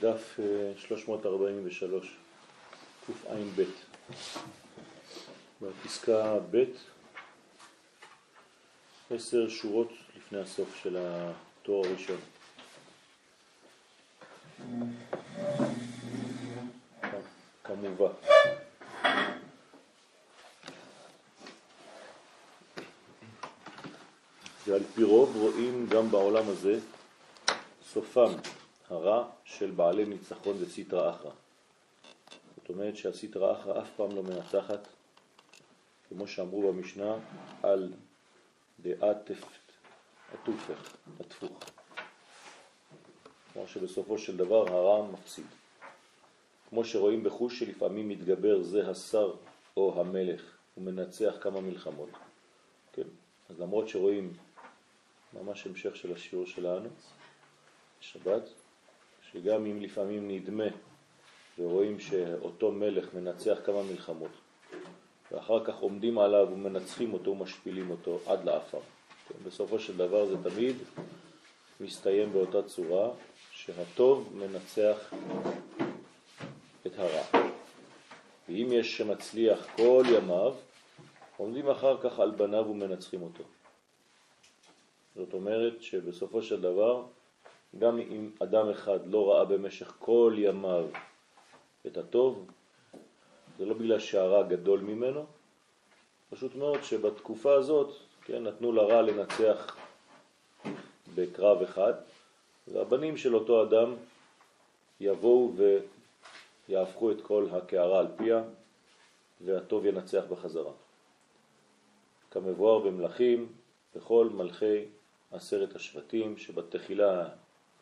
בדף 343, קע"ב, בפסקה ב', עשר שורות לפני הסוף של התואר הראשון. כמובן. ועל פי רוב רואים גם בעולם הזה סופם הרע של בעלי ניצחון וסטרא אחרא. זאת אומרת שהסטרא אחרא אף פעם לא מנצחת, כמו שאמרו במשנה, על דעתפת עטופך, עטפוך. כלומר שבסופו של דבר הרע מפסיד. כמו שרואים בחוש שלפעמים מתגבר זה השר או המלך ומנצח כמה מלחמות. כן, אז למרות שרואים ממש המשך של השיעור שלנו, שבת, שגם אם לפעמים נדמה ורואים שאותו מלך מנצח כמה מלחמות ואחר כך עומדים עליו ומנצחים אותו ומשפילים אותו עד לאפר. כן, בסופו של דבר זה תמיד מסתיים באותה צורה שהטוב מנצח את הרע. ואם יש שמצליח כל ימיו, עומדים אחר כך על בניו ומנצחים אותו. זאת אומרת שבסופו של דבר גם אם אדם אחד לא ראה במשך כל ימיו את הטוב, זה לא בגלל שהרע גדול ממנו, פשוט מאוד שבתקופה הזאת כן, נתנו לרע לנצח בקרב אחד, והבנים של אותו אדם יבואו ויהפכו את כל הקערה על פיה, והטוב ינצח בחזרה. כמבואר במלכים, בכל מלכי עשרת השבטים, שבתחילה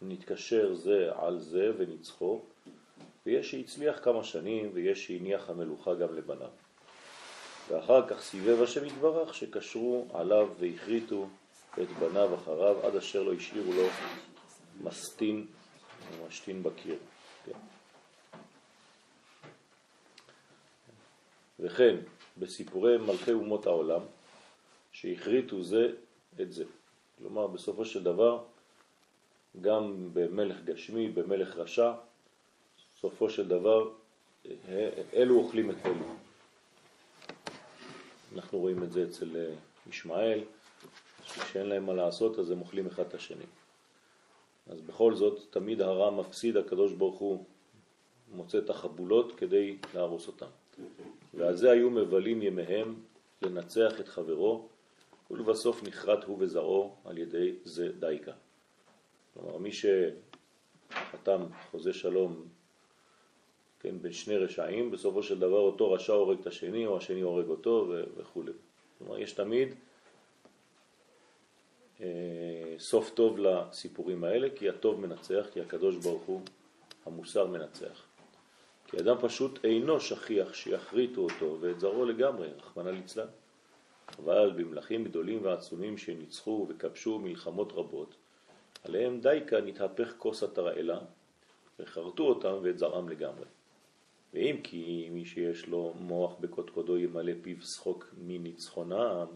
נתקשר זה על זה וניצחו, ויש שהצליח כמה שנים ויש שהניח המלוכה גם לבניו. ואחר כך סיבב השם יתברך שקשרו עליו והחריטו את בניו אחריו עד אשר לא השאירו לו מסטין ומשתין בקיר. כן. וכן בסיפורי מלכי אומות העולם שהחריטו זה את זה. כלומר בסופו של דבר גם במלך גשמי, במלך רשע, סופו של דבר אלו אוכלים את אלו. אנחנו רואים את זה אצל אה, ישמעאל, שאין להם מה לעשות אז הם אוכלים אחד את השני. אז בכל זאת תמיד הרע מפסיד, הקדוש ברוך הוא מוצא את החבולות כדי להרוס אותם. ועל זה היו מבלים ימיהם לנצח את חברו, ולבסוף נחרט הוא וזרעו על ידי זה דייקה. כלומר, מי שחתם חוזה שלום כן, בין שני רשעים, בסופו של דבר אותו רשע הורג את השני, או השני הורג אותו וכו'. כלומר, יש תמיד אה, סוף טוב לסיפורים האלה, כי הטוב מנצח, כי הקדוש ברוך הוא המוסר מנצח. כי אדם פשוט אינו שכיח שיחריטו אותו ואת זרעו לגמרי, רחמנא ליצלן. אבל במלכים גדולים ועצומים שניצחו וכבשו מלחמות רבות, עליהם דייקה נתהפך כוס התרעלה וחרטו אותם ואת זרעם לגמרי. ואם כי מי שיש לו מוח בקודקודו ימלא פיו שחוק מניצחונם,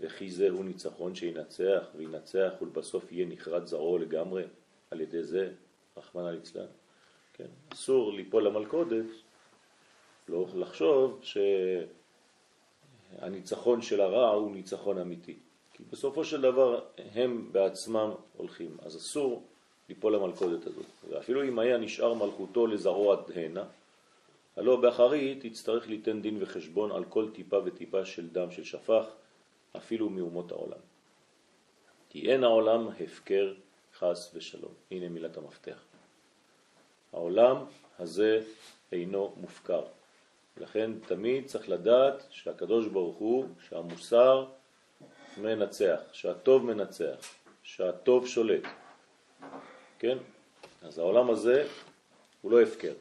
וכי זהו ניצחון שינצח וינצח ולבסוף יהיה נחרד זרעו לגמרי על ידי זה, רחמנא ליצלן. כן? אסור ליפול למלכודת, לא לחשוב שהניצחון של הרע הוא ניצחון אמיתי. כי בסופו של דבר הם בעצמם הולכים, אז אסור ליפול למלכודת הזאת. ואפילו אם היה נשאר מלכותו לזרוע דהנה, הלא באחרית יצטרך ליתן דין וחשבון על כל טיפה וטיפה של דם של שפך, אפילו מאומות העולם. כי אין העולם הפקר חס ושלום. הנה מילת המפתח. העולם הזה אינו מופקר. לכן תמיד צריך לדעת שהקדוש ברוך הוא, שהמוסר מנצח, שהטוב מנצח, שהטוב שולט. כן? אז העולם הזה הוא לא הפקר.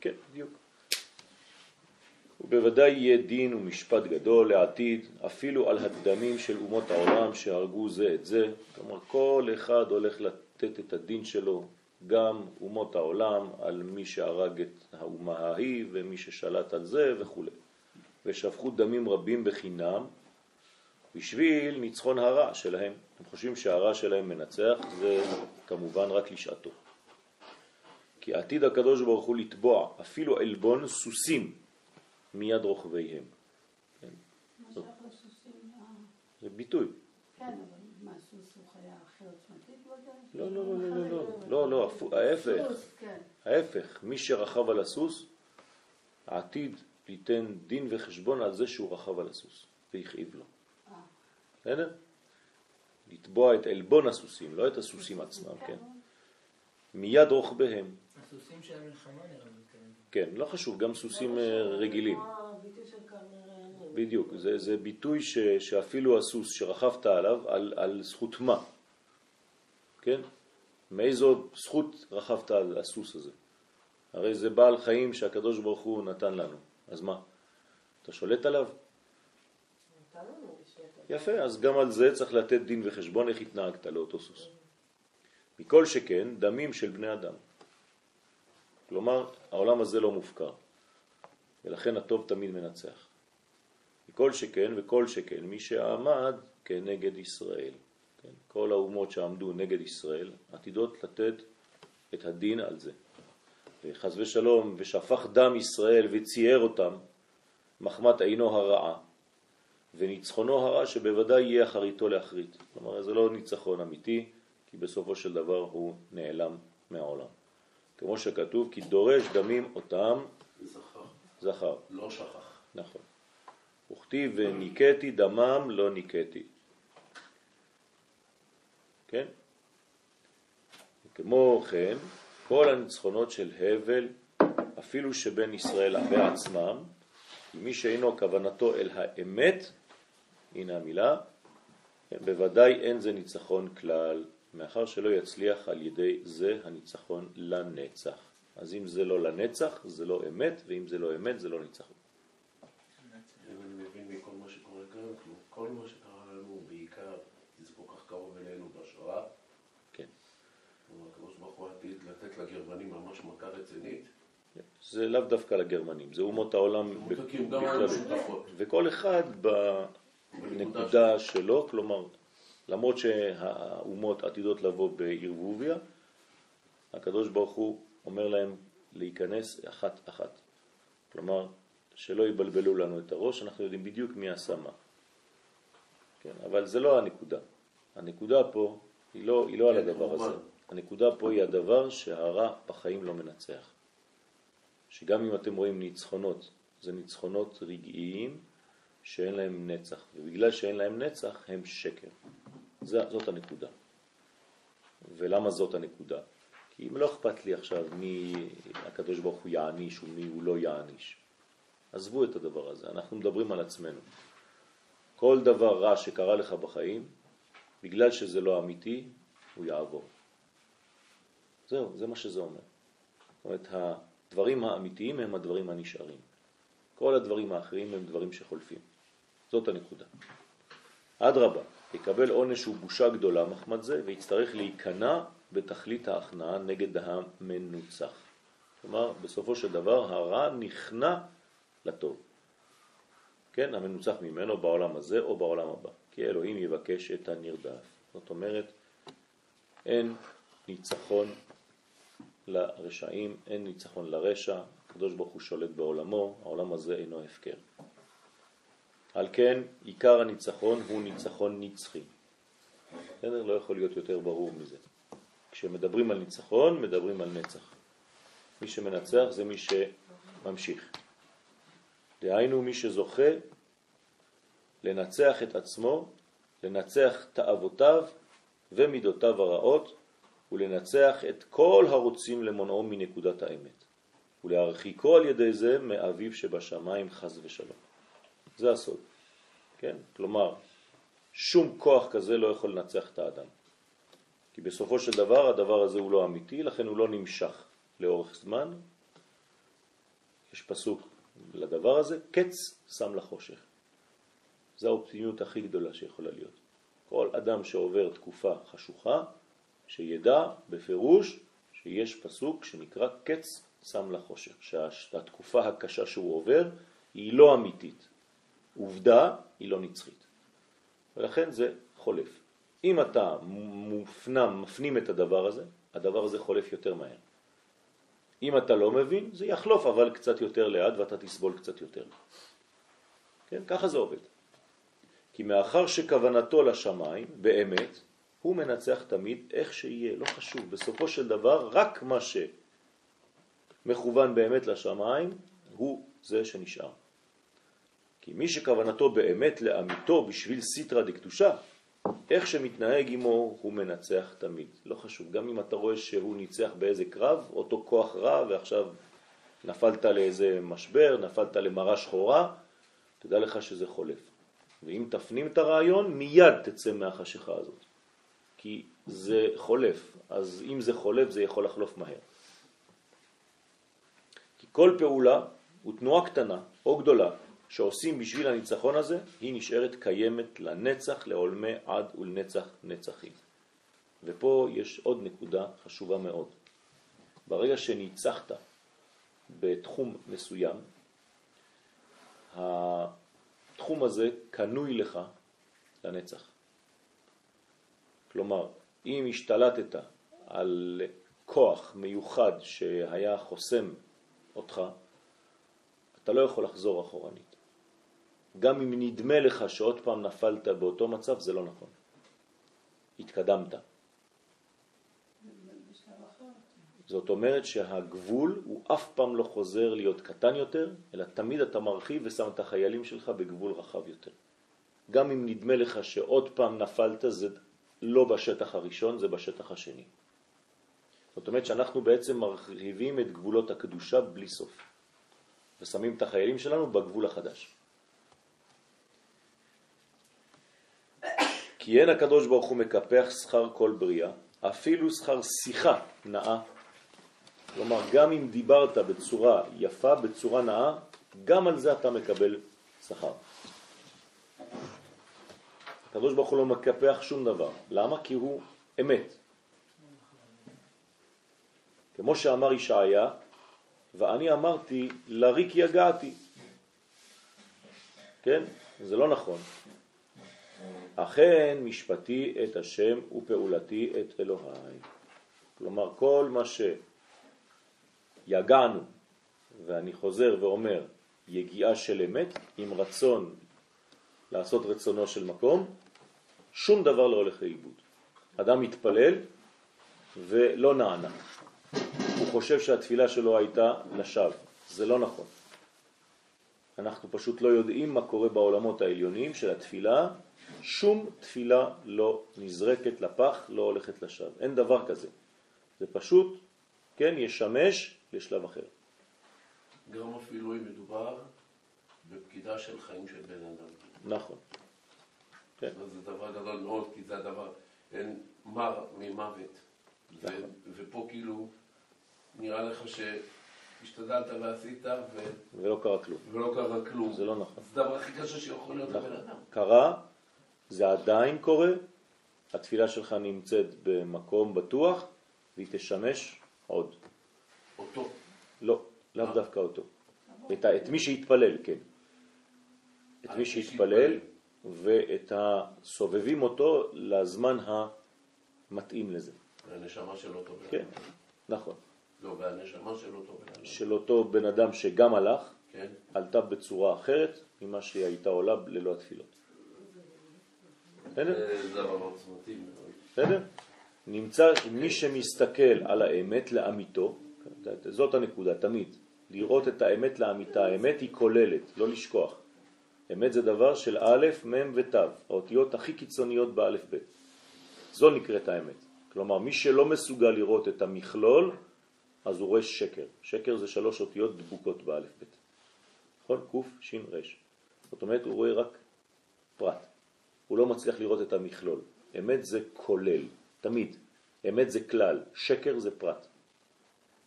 כן, בדיוק. ובוודאי יהיה דין ומשפט גדול לעתיד, אפילו על הדמים של אומות העולם שהרגו זה את זה. כלומר, כל אחד הולך לתת את הדין שלו, גם אומות העולם, על מי שהרג את האומה ההיא ומי ששלט על זה וכו'. ושפכו דמים רבים בחינם, בשביל ניצחון הרע שלהם. הם חושבים שהרע שלהם מנצח, זה כמובן רק לשעתו. כי עתיד הקדוש ברוך הוא לתבוע אפילו עלבון סוסים מיד רוכביהם. כן? זה ביטוי. כן, אבל מה, סוס הוא חיה אחרת עוצמתית לא, לא, לא, לא, לא, לא, לא, ההפך, כן. ההפך, מי שרכב על הסוס, העתיד ליתן דין וחשבון על זה שהוא רכב על הסוס והכאיב לו. אה. בסדר? לתבוע את עלבון הסוסים, לא את הסוסים עצמם, כן? מיד רוכביהם. הסוסים של המלחמה נראה לי. כן, לא חשוב, גם סוסים אה, רגילים. בדיוק, זה, זה ביטוי ש, שאפילו הסוס שרכבת עליו, על, על זכות מה? כן? מאיזו זכות רכבת על הסוס הזה? הרי זה בעל חיים שהקדוש ברוך הוא נתן לנו. אז מה? אתה שולט עליו? יפה, אז גם על זה צריך לתת דין וחשבון איך התנהגת לאותו סוס. מכל שכן, דמים של בני אדם. כלומר, העולם הזה לא מופקר, ולכן הטוב תמיד מנצח. מכל שכן וכל שכן, מי שעמד כנגד ישראל. כן? כל האומות שעמדו נגד ישראל עתידות לתת את הדין על זה. וחז ושלום, ושפך דם ישראל וצייר אותם מחמת עינו הרעה, וניצחונו הרע שבוודאי יהיה אחריתו להחריט. כלומר, זה לא ניצחון אמיתי, כי בסופו של דבר הוא נעלם מהעולם. כמו שכתוב, כי דורש דמים אותם זכר. זכר. לא שכח. נכון. וכתיב וניקתי דמם לא ניקתי. כן? כמו כן, כל הניצחונות של הבל, אפילו שבין ישראל בעצמם, כי מי שאינו כוונתו אל האמת, הנה המילה, בוודאי אין זה ניצחון כלל, מאחר שלא יצליח על ידי זה הניצחון לנצח. אז אם זה לא לנצח, זה לא אמת, ואם זה לא אמת, זה לא ניצחון. אם אני מבין מכל מה שקורה כאן, כל מה שקרה לנו בעיקר, כי זה כל כך קרוב אלינו בשואה, כן. הקדוש ברוך הוא עתיד לתת לגרמנים ממש מכה רצינית. זה לאו דווקא לגרמנים, זה אומות העולם היו שותפות. וכל אחד בנקודה שלו, כלומר, למרות שהאומות עתידות לבוא בערבוביה, הקדוש ברוך הוא אומר להם להיכנס אחת אחת. כלומר, שלא יבלבלו לנו את הראש, אנחנו יודעים בדיוק מי עשה מה. כן, אבל זה לא הנקודה. הנקודה פה היא לא, היא לא על כן, הדבר. הזה. הנקודה פה היא הדבר שהרע בחיים לא מנצח. שגם אם אתם רואים ניצחונות, זה ניצחונות רגעיים שאין להם נצח, ובגלל שאין להם נצח הם שקר. זה, זאת הנקודה. ולמה זאת הנקודה? כי אם לא אכפת לי עכשיו מי הקדוש ברוך הוא יעניש ומי הוא לא יעניש. עזבו את הדבר הזה, אנחנו מדברים על עצמנו. כל דבר רע שקרה לך בחיים, בגלל שזה לא אמיתי, הוא יעבור. זהו, זה מה שזה אומר. זאת אומרת, הדברים האמיתיים הם הדברים הנשארים. כל הדברים האחרים הם דברים שחולפים. זאת הנקודה. אדרבה, יקבל עונש ובושה גדולה מחמד זה, ויצטרך להיכנע בתכלית ההכנעה נגד המנוצח. כלומר, בסופו של דבר הרע נכנע לטוב. כן, המנוצח ממנו בעולם הזה או בעולם הבא. כי אלוהים יבקש את הנרדף. זאת אומרת, אין ניצחון לרשעים, אין ניצחון לרשע, הקדוש ברוך הוא שולט בעולמו, העולם הזה אינו הפקר. על כן, עיקר הניצחון הוא ניצחון נצחי. בסדר? לא יכול להיות יותר ברור מזה. כשמדברים על ניצחון, מדברים על נצח. מי שמנצח זה מי שממשיך. דהיינו מי שזוכה לנצח את עצמו, לנצח תאוותיו ומידותיו הרעות, ולנצח את כל הרוצים למונעו מנקודת האמת, ולהרחיקו על ידי זה מאביו שבשמיים חז ושלום. זה הסוד, כן? כלומר, שום כוח כזה לא יכול לנצח את האדם. כי בסופו של דבר הדבר הזה הוא לא אמיתי, לכן הוא לא נמשך לאורך זמן. יש פסוק לדבר הזה, קץ שם לחושך. זו האופטימיות הכי גדולה שיכולה להיות. כל אדם שעובר תקופה חשוכה, שידע בפירוש שיש פסוק שנקרא קץ שם לחושך, שהתקופה הקשה שהוא עובר היא לא אמיתית. עובדה היא לא נצחית. ולכן זה חולף. אם אתה מופנם, מפנים את הדבר הזה, הדבר הזה חולף יותר מהר. אם אתה לא מבין, זה יחלוף אבל קצת יותר לאט ואתה תסבול קצת יותר. כן, ככה זה עובד. כי מאחר שכוונתו לשמיים, באמת, הוא מנצח תמיד איך שיהיה, לא חשוב. בסופו של דבר, רק מה שמכוון באמת לשמיים, הוא זה שנשאר. כי מי שכוונתו באמת לאמיתו בשביל סיטרא דקדושה, איך שמתנהג עמו הוא מנצח תמיד. לא חשוב, גם אם אתה רואה שהוא ניצח באיזה קרב, אותו כוח רע ועכשיו נפלת לאיזה משבר, נפלת למראה שחורה, תדע לך שזה חולף. ואם תפנים את הרעיון, מיד תצא מהחשיכה הזאת. כי זה חולף, אז אם זה חולף זה יכול לחלוף מהר. כי כל פעולה ותנועה קטנה או גדולה שעושים בשביל הניצחון הזה, היא נשארת קיימת לנצח, לעולמי עד ולנצח נצחים. ופה יש עוד נקודה חשובה מאוד. ברגע שניצחת בתחום מסוים, התחום הזה קנוי לך לנצח. כלומר, אם השתלטת על כוח מיוחד שהיה חוסם אותך, אתה לא יכול לחזור אחורנית. גם אם נדמה לך שעוד פעם נפלת באותו מצב, זה לא נכון. התקדמת. זאת אומרת שהגבול הוא אף פעם לא חוזר להיות קטן יותר, אלא תמיד אתה מרחיב ושם את החיילים שלך בגבול רחב יותר. גם אם נדמה לך שעוד פעם נפלת, זה לא בשטח הראשון, זה בשטח השני. זאת אומרת שאנחנו בעצם מרחיבים את גבולות הקדושה בלי סוף, ושמים את החיילים שלנו בגבול החדש. כי אין הקדוש ברוך הוא מקפח שכר כל בריאה, אפילו שכר שיחה נאה. כלומר, גם אם דיברת בצורה יפה, בצורה נאה, גם על זה אתה מקבל שכר. הקדוש ברוך הוא לא מקפח שום דבר. למה? כי הוא אמת. כמו שאמר ישעיה, ואני אמרתי, לריק יגעתי. כן? זה לא נכון. אכן משפטי את השם ופעולתי את אלוהי. כלומר, כל מה שיגענו, ואני חוזר ואומר, יגיעה של אמת, עם רצון לעשות רצונו של מקום, שום דבר לא הולך לאיבוד. אדם מתפלל ולא נענה. הוא חושב שהתפילה שלו הייתה לשווא. זה לא נכון. אנחנו פשוט לא יודעים מה קורה בעולמות העליונים של התפילה שום תפילה לא נזרקת לפח, לא הולכת לשווא. אין דבר כזה. זה פשוט, כן, ישמש לשלב אחר. גם אפילו אם מדובר בפקידה של חיים של בן אדם. נכון. כן. זה דבר גדול מאוד, כי זה הדבר, אין מר ממוות. נכון. ופה כאילו נראה לך שהשתדלת ועשית ו... ולא קרה כלום. ולא קרה כלום. זה לא נכון. זה הדבר הכי קשה שיכול להיות לבן אדם. קרה, זה עדיין קורה, התפילה שלך נמצאת במקום בטוח, והיא תשמש עוד. אותו. לא, לאו דווקא אותו. את, את מי שהתפלל, כן. את מי שהתפלל, ואת הסובבים אותו לזמן המתאים לזה. והנשמה של אותו בן כן, נכון. לא, והנשמה של אותו בן אדם. של אותו בן אדם שגם הלך, כן. עלתה בצורה אחרת ממה שהיא הייתה עולה ללא התפילות. בסדר? זה דבר עוצמתי מאוד. בסדר? נמצא מי שמסתכל על האמת לאמיתו, זאת הנקודה, תמיד. לראות את האמת לאמיתה. האמת היא כוללת, לא לשכוח. אמת זה דבר של א', מ' ות', האותיות הכי קיצוניות באלף ב'. זו נקראת האמת. כלומר, מי שלא מסוגל לראות את המכלול, אז הוא רואה שקר. שקר זה שלוש אותיות דבוקות באלף ב'. נכון? קוף, שין, רש. זאת אומרת, הוא רואה רק פרט. הוא לא מצליח לראות את המכלול. אמת זה כולל, תמיד. אמת זה כלל, שקר זה פרט.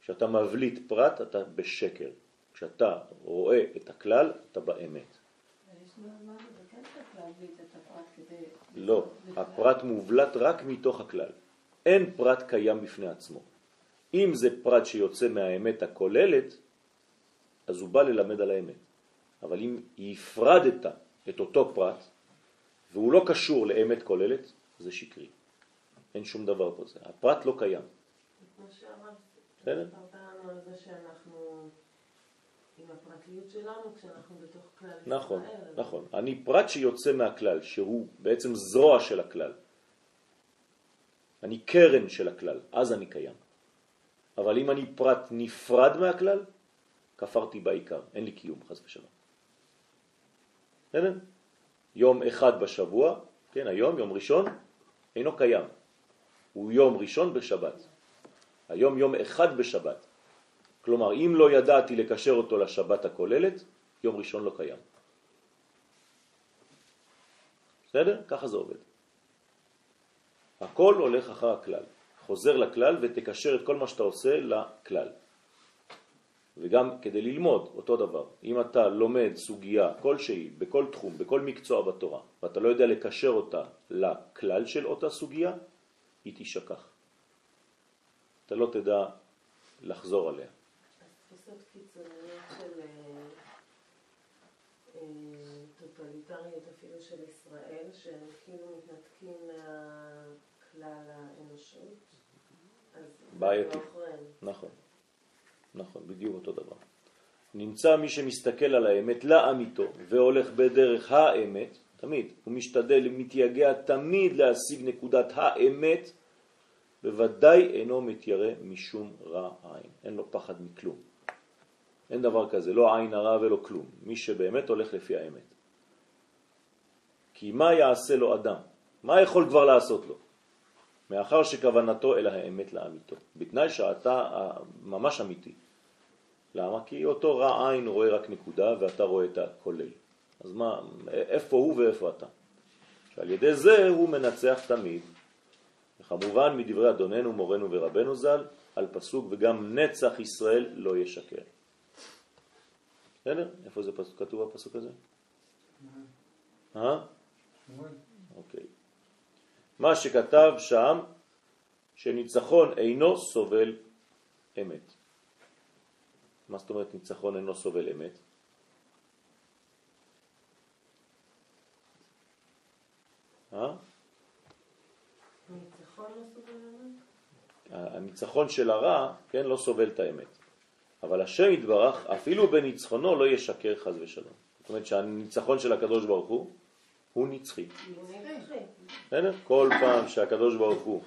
כשאתה מבליט פרט, אתה בשקר. כשאתה רואה את הכלל, אתה באמת. לא, הפרט מובלט רק מתוך הכלל. אין פרט קיים בפני עצמו. אם זה פרט שיוצא מהאמת הכוללת, אז הוא בא ללמד על האמת. אבל אם הפרדת את אותו פרט, והוא לא קשור לאמת כוללת, זה שקרי. אין שום דבר פה זה. הפרט לא קיים. כמו? סיפרת לנו על זה שאנחנו כשאנחנו בתוך כלל. נכון, נכון. אני פרט שיוצא מהכלל, שהוא בעצם זרוע של הכלל. אני קרן של הכלל, אז אני קיים. אבל אם אני פרט נפרד מהכלל, כפרתי בעיקר, אין לי קיום, חס ושלום. בסדר? יום אחד בשבוע, כן, היום, יום ראשון, אינו קיים. הוא יום ראשון בשבת. היום יום אחד בשבת. כלומר, אם לא ידעתי לקשר אותו לשבת הכוללת, יום ראשון לא קיים. בסדר? ככה זה עובד. הכל הולך אחר הכלל. חוזר לכלל ותקשר את כל מה שאתה עושה לכלל. וגם כדי ללמוד אותו דבר. אם אתה לומד סוגיה כלשהי, בכל תחום, בכל מקצוע בתורה, ואתה לא יודע לקשר אותה לכלל של אותה סוגיה, היא תשכח. אתה לא תדע לחזור עליה. תפיסות קיצוניות של אה, אה, טוטליטריות אפילו של ישראל, שהם כאילו מתנתקים מהכלל האנושות, אז בעייתי. נכון, נכון, בדיוק אותו דבר. נמצא מי שמסתכל על האמת לאמיתו והולך בדרך האמת, תמיד, הוא משתדל, מתייגע תמיד להשיג נקודת האמת, בוודאי אינו מתיירא משום רע עין. אין לו פחד מכלום. אין דבר כזה, לא עין הרע ולא כלום. מי שבאמת הולך לפי האמת. כי מה יעשה לו אדם? מה יכול כבר לעשות לו? מאחר שכוונתו אל האמת לאמיתו. בתנאי שאתה ממש אמיתי. למה? כי אותו רע עין רואה רק נקודה ואתה רואה את הכולל. אז מה, איפה הוא ואיפה אתה? שעל ידי זה הוא מנצח תמיד. וכמובן מדברי אדוננו, מורנו ורבנו ז"ל, על פסוק וגם נצח ישראל לא ישקר. בסדר? איפה זה פסוק, כתוב הפסוק הזה? אה? אוקיי. מה שכתב שם, שניצחון אינו סובל אמת. מה זאת אומרת ניצחון אינו סובל אמת? אה? ניצחון לא סובל אמת? הניצחון של הרע, כן, לא סובל את האמת. אבל השם יתברך, אפילו בניצחונו לא ישקר חז ושלום. זאת אומרת שהניצחון של הקדוש ברוך הוא, הוא נצחי. בסדר? כל פעם שהקדוש ברוך הוא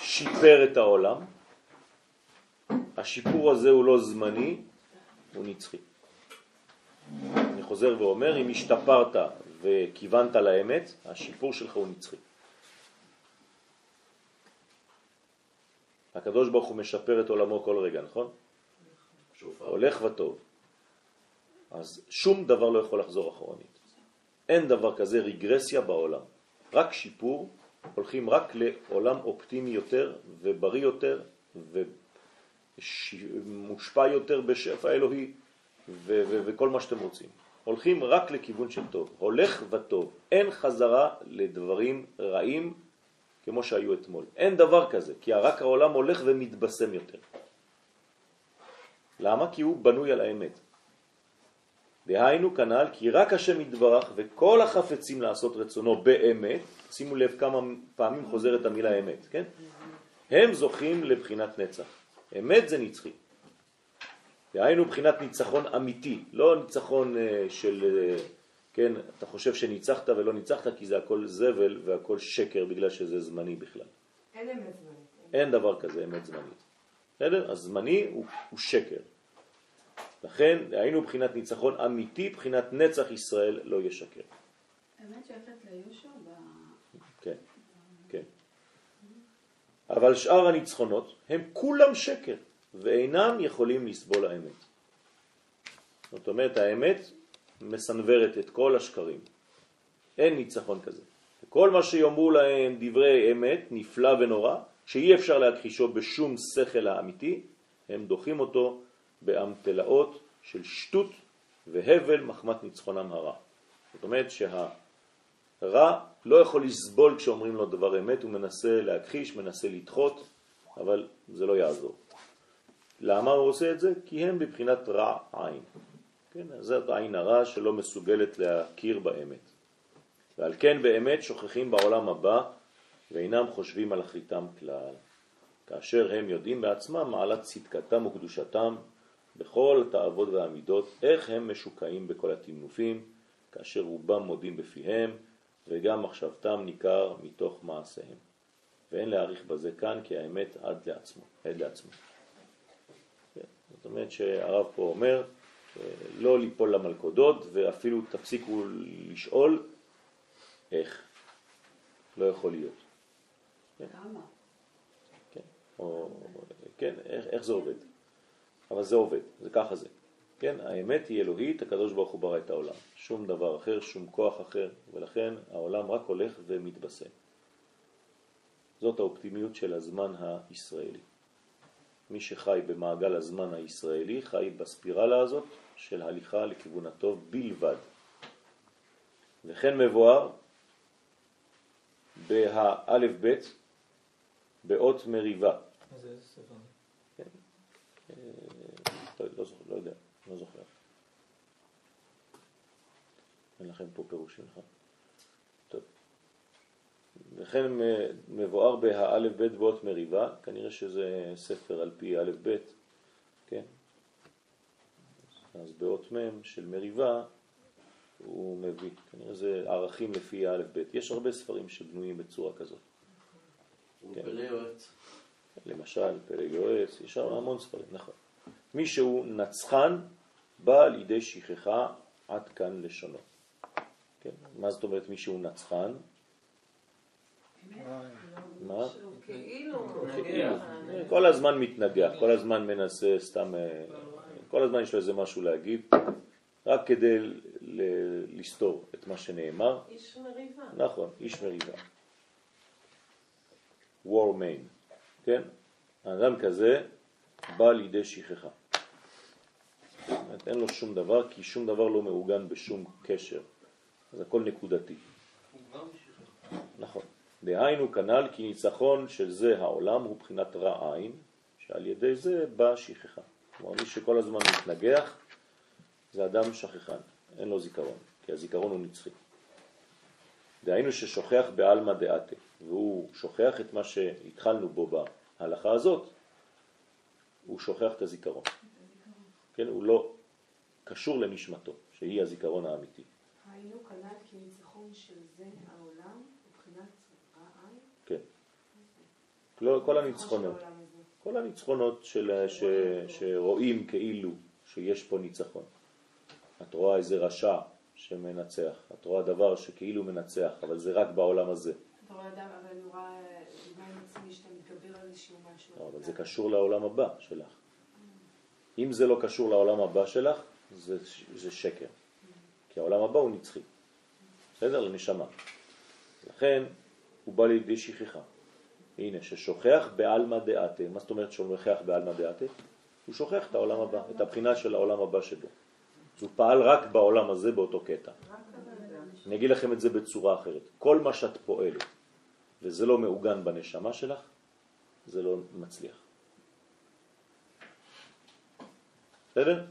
שיפר את העולם, השיפור הזה הוא לא זמני, הוא נצחי. אני חוזר ואומר, אם השתפרת וכיוונת לאמת, השיפור שלך הוא נצחי. הקדוש ברוך הוא משפר את עולמו כל רגע, נכון? שופר. הולך וטוב. אז שום דבר לא יכול לחזור אחורנית. אין דבר כזה רגרסיה בעולם. רק שיפור, הולכים רק לעולם אופטימי יותר ובריא יותר ומושפע יותר בשפע אלוהי וכל מה שאתם רוצים. הולכים רק לכיוון של טוב. הולך וטוב. אין חזרה לדברים רעים כמו שהיו אתמול. אין דבר כזה, כי רק העולם הולך ומתבשם יותר. למה? כי הוא בנוי על האמת. דהיינו כנ"ל כי רק השם יתברך וכל החפצים לעשות רצונו באמת, שימו לב כמה פעמים חוזרת המילה אמת, כן? הם זוכים לבחינת נצח. אמת זה נצחי. דהיינו בחינת ניצחון אמיתי, לא ניצחון אה, של, אה, כן, אתה חושב שניצחת ולא ניצחת כי זה הכל זבל והכל שקר בגלל שזה זמני בכלל. אין אמת זמנית. אין דבר כזה אמת זמנית. בסדר? אז זמני הוא, הוא שקר. לכן היינו בחינת ניצחון אמיתי, בחינת נצח ישראל לא ישקר. האמת שייכת ליהושע ב... כן, כן. אבל שאר הניצחונות הם כולם שקר ואינם יכולים לסבול האמת. זאת אומרת, האמת מסנברת את כל השקרים. אין ניצחון כזה. כל מה שיאמרו להם דברי אמת, נפלא ונורא, שאי אפשר להכחישו בשום שכל האמיתי, הם דוחים אותו באמתלאות של שטות והבל מחמת ניצחונם הרע. זאת אומרת שהרע לא יכול לסבול כשאומרים לו דבר אמת, הוא מנסה להכחיש, מנסה לדחות, אבל זה לא יעזור. למה הוא עושה את זה? כי הם בבחינת רע עין. כן, זאת העין הרע שלא מסוגלת להכיר באמת. ועל כן באמת שוכחים בעולם הבא ואינם חושבים על אחריתם כלל. כאשר הם יודעים בעצמם מעלת צדקתם וקדושתם בכל תאוות והמידות, איך הם משוקעים בכל התמנופים, כאשר רובם מודים בפיהם, וגם מחשבתם ניכר מתוך מעשיהם. ואין להעריך בזה כאן, כי האמת עד לעצמו, עד לעצמו. כן, זאת אומרת שהרב פה אומר, לא ליפול למלכודות, ואפילו תפסיקו לשאול איך. לא יכול להיות. כן. כן, או, כן איך, איך זה עובד? אבל זה עובד, זה ככה זה. כן, האמת היא אלוהית, הקדוש ברוך הוא ברא את העולם. שום דבר אחר, שום כוח אחר, ולכן העולם רק הולך ומתבשם. זאת האופטימיות של הזמן הישראלי. מי שחי במעגל הזמן הישראלי חי בספירלה הזאת של הליכה לכיוון הטוב בלבד. וכן מבואר בהאלף בית באות מריבה. זה ספר? כן. אה, לא, לא, זוכר, לא יודע, לא זוכר. אין לכם פה פירושים, נכון? טוב. וכן מבואר בהאלף בית באות מריבה, כנראה שזה ספר על פי אלף בית? אז באות מ' של מריבה הוא מביא, כנראה זה ערכים לפי האלף בית. יש הרבה ספרים שבנויים בצורה כזאת. כן. פלא יועץ. למשל, פלג יועץ, יש שם המון ספרים, נכון. מי שהוא נצחן בא לידי שכחה עד כאן לשונו. כן? מה זאת אומרת מי שהוא נצחן? מה? כאילו, כאילו, כל הזמן מתנגח, כל הזמן מנסה סתם, אה, כל הזמן יש לו איזה משהו להגיד, רק כדי לסתור את מה שנאמר. איש מריבה. נכון, איש מריבה. war main, כן? האדם כזה בא לידי שכחה. אין לו שום דבר, כי שום דבר לא מעוגן בשום קשר. אז הכל נקודתי. נכון. דהיינו כנ"ל כי ניצחון של זה העולם הוא בחינת רע עין, שעל ידי זה בא שכחה. כלומר, מי שכל הזמן מתנגח זה אדם שכחן, אין לו זיכרון, כי הזיכרון הוא נצחי. דהיינו ששוכח בעלמא דעתה, והוא שוכח את מה שהתחלנו בו בהלכה הזאת, הוא שוכח את הזיכרון. כן, הוא לא קשור לנשמתו, שהיא הזיכרון האמיתי. היינו כנ"ל כי ניצחון של זה העולם מבחינת רעי. כן. לא, כל הניצחונות. כל הניצחונות של, ש, שרואים כאילו שיש פה ניצחון. את רואה איזה רשע שמנצח, את רואה דבר שכאילו מנצח, אבל זה רק בעולם הזה. אתה רואה אדם, אבל אני רואה עם עצמי שאתה מתגבר על איזשהו משהו. לא, אבל זה קשור לעולם הבא שלך. אם זה לא קשור לעולם הבא שלך, זה, זה שקר. כי העולם הבא הוא נצחי. בסדר? לנשמה. לכן הוא בא לידי שכחה. הנה, ששוכח בעלמא דעתה. מה זאת אומרת שוכח בעלמא דעתה? הוא שוכח את העולם הבא, את הבחינה של העולם הבא שבו. אז הוא פעל רק בעולם הזה באותו קטע. אני אגיד לכם את זה בצורה אחרת. כל מה שאת פועלת וזה לא מעוגן בנשמה שלך, זה לא מצליח. בסדר?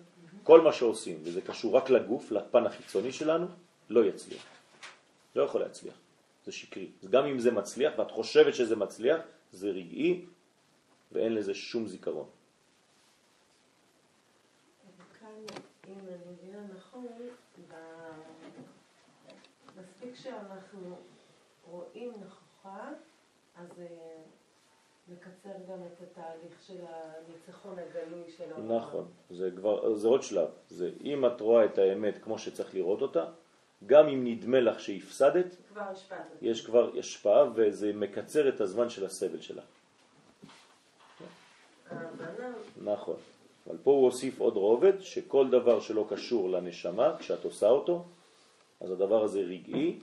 כל מה שעושים, וזה קשור רק לגוף, לפן החיצוני שלנו, לא יצליח. לא יכול להצליח. זה שקרי. גם אם זה מצליח, ואת חושבת שזה מצליח, זה רגעי, ואין לזה שום זיכרון. נכון, מספיק שאנחנו רואים נכוחה, אז מקצר גם את התהליך של הניצחון הגלוי של העולם. נכון, זה כבר, זה עוד שלב. זה אם את רואה את האמת כמו שצריך לראות אותה, גם אם נדמה לך שהפסדת, כבר. יש כבר השפעה וזה מקצר את הזמן של הסבל שלך. ההבנה, נכון. אבל פה הוא הוסיף עוד רובד, שכל דבר שלא קשור לנשמה, כשאת עושה אותו, אז הדבר הזה רגעי,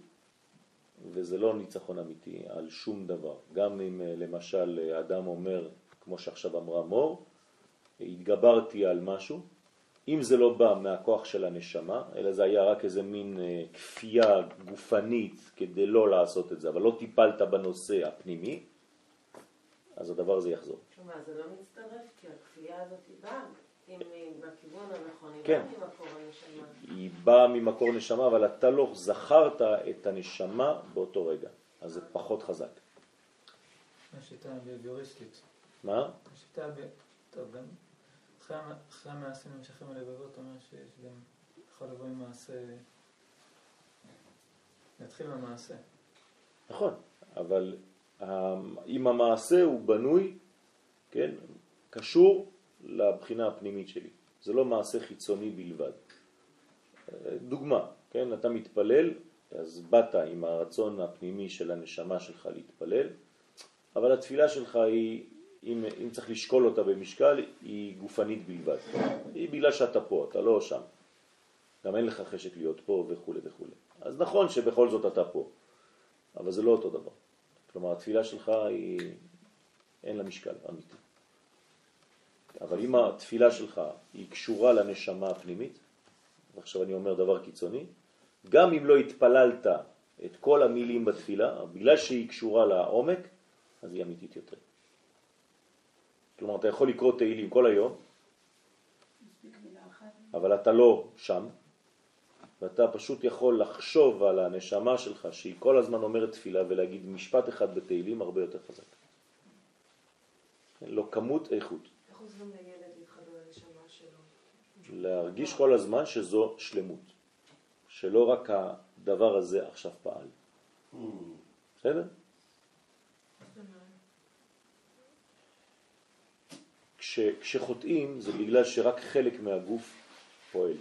וזה לא ניצחון אמיתי על שום דבר. גם אם אה, למשל אה, אדם אומר, כמו שעכשיו אמרה מור, התגברתי על משהו, אם זה לא בא מהכוח של הנשמה, אלא זה היה רק איזה מין אה, כפייה גופנית כדי לא לעשות את זה, אבל לא טיפלת בנושא הפנימי, אז הדבר הזה יחזור. כלומר, זה לא מצטרף, כי הכפייה הזאת היא באה, אם היא בכיוון הנכון, היא כן. באה ממקור הנשמה. היא באה ממקור נשמה, אבל אתה לא זכרת את הנשמה באותו רגע, אז זה פחות חזק. השיטה הביוריסטית. מה? השיטה. טוב, גם אחרי, המעשים נמשכים הלבבות, אומר שיש גם, יכול לבוא עם מעשה, להתחיל במעשה. נכון, אבל אם המעשה הוא בנוי, כן, קשור לבחינה הפנימית שלי. זה לא מעשה חיצוני בלבד. דוגמה, כן, אתה מתפלל, אז באת עם הרצון הפנימי של הנשמה שלך להתפלל, אבל התפילה שלך היא, אם, אם צריך לשקול אותה במשקל, היא גופנית בלבד. היא בגלל שאתה פה, אתה לא שם. גם אין לך חשק להיות פה וכו' וכו'. אז נכון שבכל זאת אתה פה, אבל זה לא אותו דבר. כלומר, התפילה שלך היא, אין לה משקל אמיתי. אבל אם התפילה שלך היא קשורה לנשמה הפנימית, ועכשיו אני אומר דבר קיצוני, גם אם לא התפללת את כל המילים בתפילה, בגלל שהיא קשורה לעומק, אז היא אמיתית יותר. כלומר, אתה יכול לקרוא תהילים כל היום, אבל אתה לא שם, ואתה פשוט יכול לחשוב על הנשמה שלך שהיא כל הזמן אומרת תפילה ולהגיד משפט אחד בתהילים הרבה יותר חזק. לא כמות, איכות. איך עוזרים לילד להתחבר לנשמה שלו? להרגיש כל הזמן שזו שלמות, שלא רק הדבר הזה עכשיו פעל. בסדר? כש, כשחוטאים זה בגלל שרק חלק מהגוף פועל.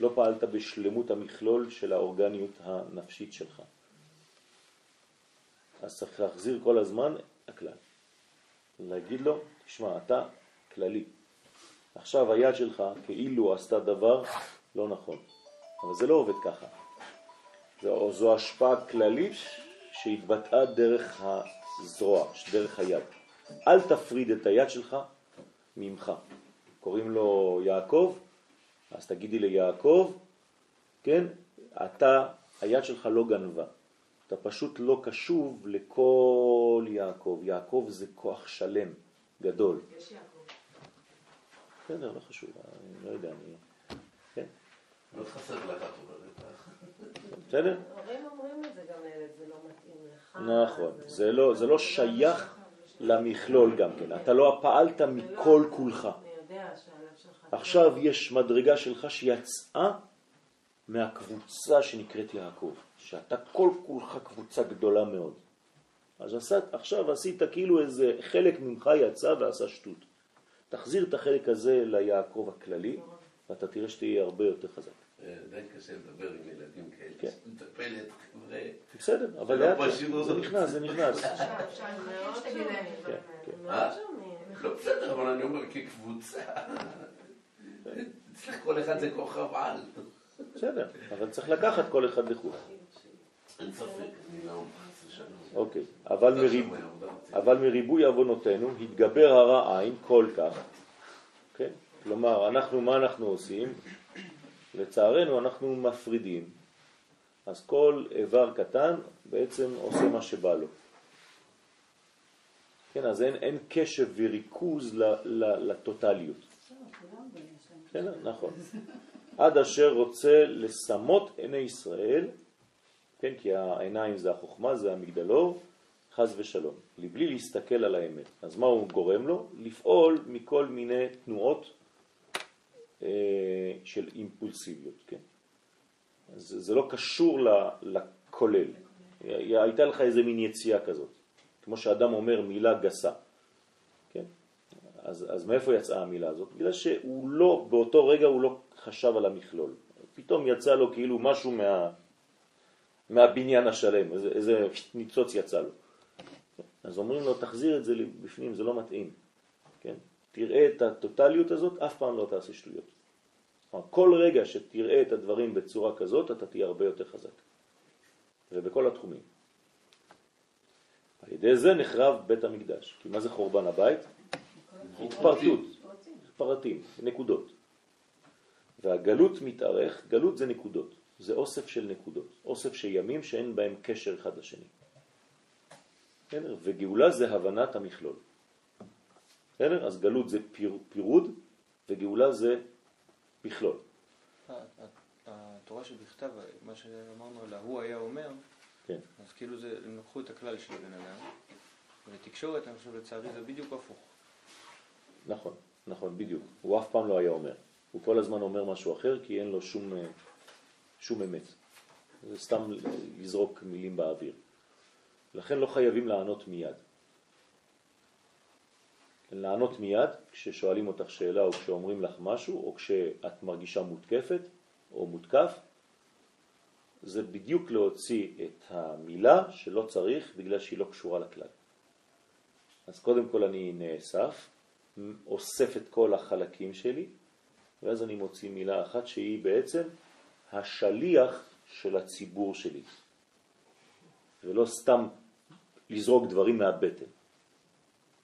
לא פעלת בשלמות המכלול של האורגניות הנפשית שלך. אז צריך להחזיר כל הזמן הכלל. להגיד לו, תשמע, אתה כללי. עכשיו היד שלך כאילו עשתה דבר לא נכון. אבל זה לא עובד ככה. זו, זו השפעה כללית שהתבטאה דרך הזרוע, דרך היד. אל תפריד את היד שלך ממך. קוראים לו יעקב, אז תגידי ליעקב, כן, אתה, היד שלך לא גנבה. אתה פשוט לא קשוב לכל יעקב. יעקב זה כוח שלם, גדול. יש יעקב. בסדר, לא חשוב, אני לא יודע, אני... כן, לא חסר לך בסדר? הורים אומרים את זה גם לילד, זה לא מתאים לך. נכון, זה לא, זה לא שייך למכלול גם כן, אתה לא פעלת מכל כולך. עכשיו יש מדרגה שלך שיצאה מהקבוצה שנקראת יעקב, שאתה כל כולך קבוצה גדולה מאוד. אז עשת, עכשיו עשית כאילו איזה חלק ממך יצא ועשה שטות. תחזיר את החלק הזה ליעקב הכללי, ואתה תראה שתהיה הרבה יותר חזק. אה, די קשה לדבר עם ילדים כאלה. כן. מטפלת. בסדר, אבל זה לא לאט לאט, פשוט. זה נכנס, זה נכנס. כן, כן. שומעים. לא בסדר, אבל אני אומר כקבוצה. אצלך כל אחד זה כוכב על. בסדר, אבל צריך לקחת כל אחד לחוד. אין ספק, אני לא. אוקיי, אבל, מריב, אבל מריבוי עוונותינו התגבר הרע עין כל כך, כן? כלומר, אנחנו, מה אנחנו עושים? לצערנו אנחנו מפרידים. אז כל איבר קטן בעצם עושה מה שבא לו. כן, אז אין, אין קשב וריכוז ל, ל, לטוטליות. כן, נכון. עד אשר רוצה לסמות עיני ישראל, כן, כי העיניים זה החוכמה, זה המגדלור, חז ושלום, לבלי להסתכל על האמת. אז מה הוא גורם לו? לפעול מכל מיני תנועות אה, של אימפולסיביות, כן? אז זה לא קשור לכולל. הייתה לך איזה מין יציאה כזאת, כמו שאדם אומר מילה גסה, כן? אז, אז מאיפה יצאה המילה הזאת? בגלל שהוא לא, באותו רגע הוא לא חשב על המכלול. פתאום יצא לו כאילו משהו מה, מהבניין השלם, איזה, איזה ניצוץ יצא לו. אז אומרים לו, תחזיר את זה בפנים, זה לא מתאים. כן? תראה את הטוטליות הזאת, אף פעם לא תעשה שטויות. כלומר, כל רגע שתראה את הדברים בצורה כזאת, אתה תהיה הרבה יותר חזק. ובכל התחומים. על ידי זה נחרב בית המקדש. כי מה זה חורבן הבית? התפרטות, פרטים, נקודות. והגלות מתארך, גלות זה נקודות, זה אוסף של נקודות, אוסף של ימים שאין בהם קשר אחד לשני. בסדר? וגאולה זה הבנת המכלול. בסדר? אז גלות זה פיר, פירוד, וגאולה זה מכלול. התורה שבכתב, מה שאמרנו עליה, הוא היה אומר, כן. אז כאילו זה, הם לקחו את הכלל של הבן אדם, ולתקשורת, אני חושב, לצערי, זה בדיוק הפוך. נכון, נכון, בדיוק. הוא אף פעם לא היה אומר. הוא כל הזמן אומר משהו אחר כי אין לו שום, אה, שום אמת. זה סתם לזרוק מילים באוויר. לכן לא חייבים לענות מיד. לענות מיד כששואלים אותך שאלה או כשאומרים לך משהו או כשאת מרגישה מותקפת או מותקף, זה בדיוק להוציא את המילה שלא צריך בגלל שהיא לא קשורה לכלל. אז קודם כל אני נאסף, אוסף את כל החלקים שלי, ואז אני מוציא מילה אחת שהיא בעצם השליח של הציבור שלי, ולא סתם לזרוק דברים מהבטן.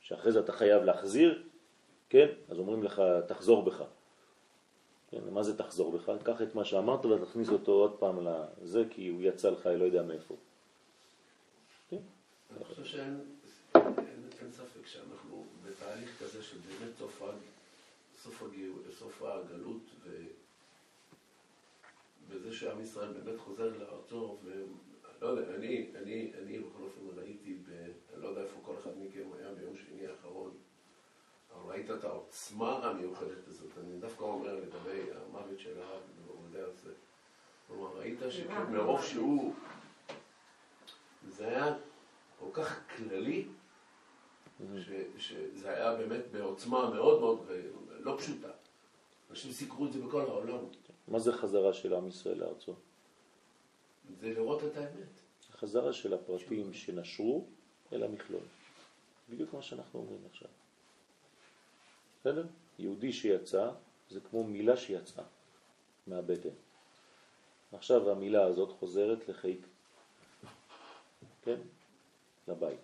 שאחרי זה אתה חייב להחזיר, כן? אז אומרים לך, תחזור בך. כן, מה זה תחזור בך? קח את מה שאמרת ותכניס אותו עוד פעם לזה, כי הוא יצא לך, לא יודע מאיפה. כן? אני חושב שאין אין ספק שאנחנו בתהליך כזה של באמת סוף, הגלות וזה שעם ישראל באמת חוזר לארצו ולא יודע, אני, אני, אני בכל אופן ראיתי, ב, אני לא יודע איפה כל אחד מכם היה ביום שני האחרון, אבל ראית את העוצמה המיוחדת הזאת. אני דווקא אומר לגבי המוות של הרב ועובדי הזה. כלומר, ראית שמרוב שהוא, זה היה כל כך כללי, שזה היה באמת בעוצמה מאוד מאוד לא פשוטה. אנשים סיקרו את זה בכל העולם. מה זה חזרה של עם ישראל לארצו? זה לראות את האמת. החזרה של הפרטים שנשרו אל המכלול. בדיוק מה שאנחנו אומרים עכשיו. בסדר? יהודי שיצא זה כמו מילה שיצאה מהבטן. עכשיו המילה הזאת חוזרת לחיק, כן? לבית.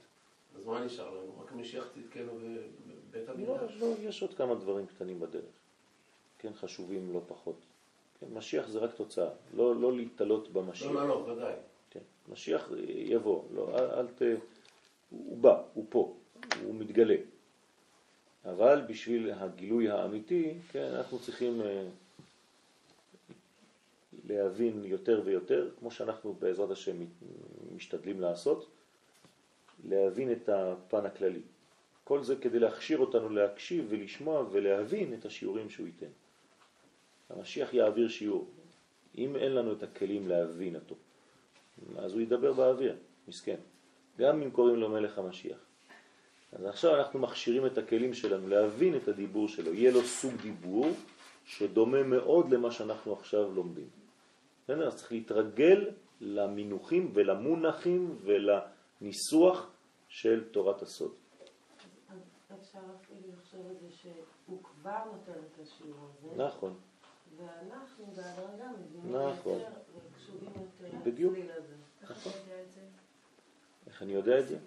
אז מה נשאר לנו? רק משיח צדקנו ובית לא, המדרש. לא, יש עוד כמה דברים קטנים בדרך. כן, חשובים לא פחות. כן, משיח זה רק תוצאה, לא, לא להתעלות במשיח. לא, לא, לא, ודאי. כן, משיח יבוא, לא, אל, אל ת... הוא בא, הוא פה, הוא מתגלה. אבל בשביל הגילוי האמיתי, כן, אנחנו צריכים אה, להבין יותר ויותר, כמו שאנחנו בעזרת השם משתדלים לעשות, להבין את הפן הכללי. כל זה כדי להכשיר אותנו להקשיב ולשמוע ולהבין את השיעורים שהוא ייתן. המשיח יעביר שיעור. אם אין לנו את הכלים להבין אותו, אז הוא ידבר באוויר, מסכן. גם אם קוראים לו מלך המשיח. אז עכשיו אנחנו מכשירים את הכלים שלנו להבין את הדיבור שלו. יהיה לו סוג דיבור שדומה מאוד למה שאנחנו עכשיו לומדים. אז צריך להתרגל למינוחים ולמונחים ולניסוח של תורת הסוד. אפשר אפילו לחשוב על זה שהוא כבר נותן את השיעור הזה. נכון. ואנחנו בהדרגה מבינים נכון. יותר וקשובים יותר בדיוק. נכון. איך אני יודע את זה?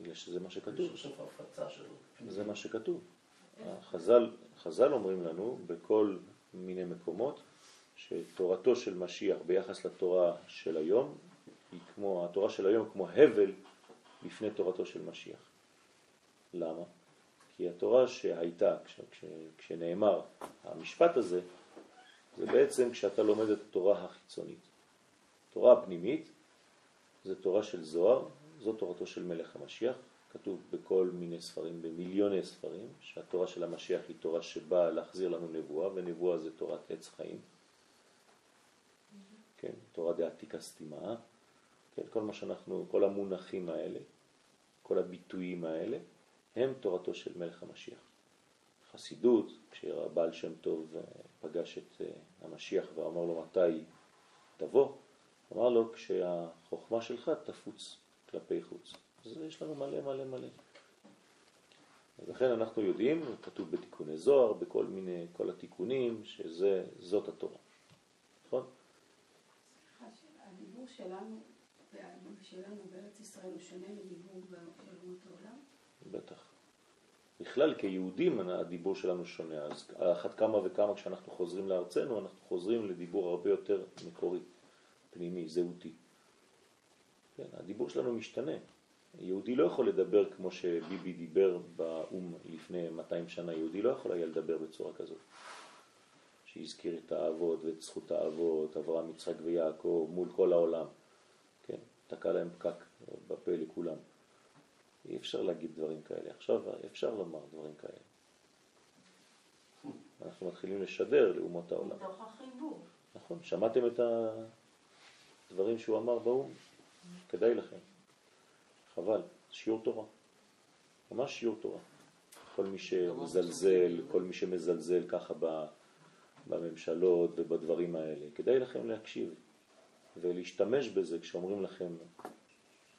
בגלל שזה מה שכתוב. זה מה שכתוב. חז"ל, חז"ל אומרים לנו בכל מיני מקומות שתורתו של משיח ביחס לתורה של היום היא כמו, התורה של היום כמו הבל לפני תורתו של משיח. למה? כי התורה שהייתה, כש, כש, כשנאמר המשפט הזה, זה בעצם כשאתה לומד את התורה החיצונית. תורה הפנימית זה תורה של זוהר, זו תורתו של מלך המשיח, כתוב בכל מיני ספרים, במיליוני ספרים, שהתורה של המשיח היא תורה שבאה להחזיר לנו נבואה, ונבואה זה תורת עץ חיים. כן, תורה דעתיקה סתימה, כן, כל מה שאנחנו, כל המונחים האלה, כל הביטויים האלה, הם תורתו של מלך המשיח. חסידות, כשהבעל שם טוב אה, פגש את אה, המשיח ואמר לו מתי תבוא, אמר לו כשהחוכמה שלך תפוץ כלפי חוץ. אז יש לנו מלא מלא מלא. אז לכן אנחנו יודעים, כתוב בתיקוני זוהר, בכל מיני, כל התיקונים, שזאת התורה. נכון? הדיבור שלנו, שלנו בארץ ישראל הוא שונה מדיבור באומות העולם? בטח. בכלל כיהודים הדיבור שלנו שונה, אז אחת כמה וכמה כשאנחנו חוזרים לארצנו, אנחנו חוזרים לדיבור הרבה יותר מקורי, פנימי, זהותי. כן, הדיבור שלנו משתנה. יהודי לא יכול לדבר כמו שביבי דיבר באו"ם לפני 200 שנה, יהודי לא יכול היה לדבר בצורה כזאת. שהזכיר את האבות ואת זכות האבות, אברהם, יצחק ויעקב, מול כל העולם. כן, תקע להם פקק בפה לכולם. אי אפשר להגיד דברים כאלה. עכשיו אפשר לומר דברים כאלה. אנחנו מתחילים לשדר לאומות העולם. מתוך החיבור. נכון, שמעתם את הדברים שהוא אמר באו"ם? כדאי לכם. חבל, שיעור תורה. ממש שיעור תורה. כל מי שמזלזל, כל מי שמזלזל ככה בממשלות ובדברים האלה, כדאי לכם להקשיב ולהשתמש בזה כשאומרים לכם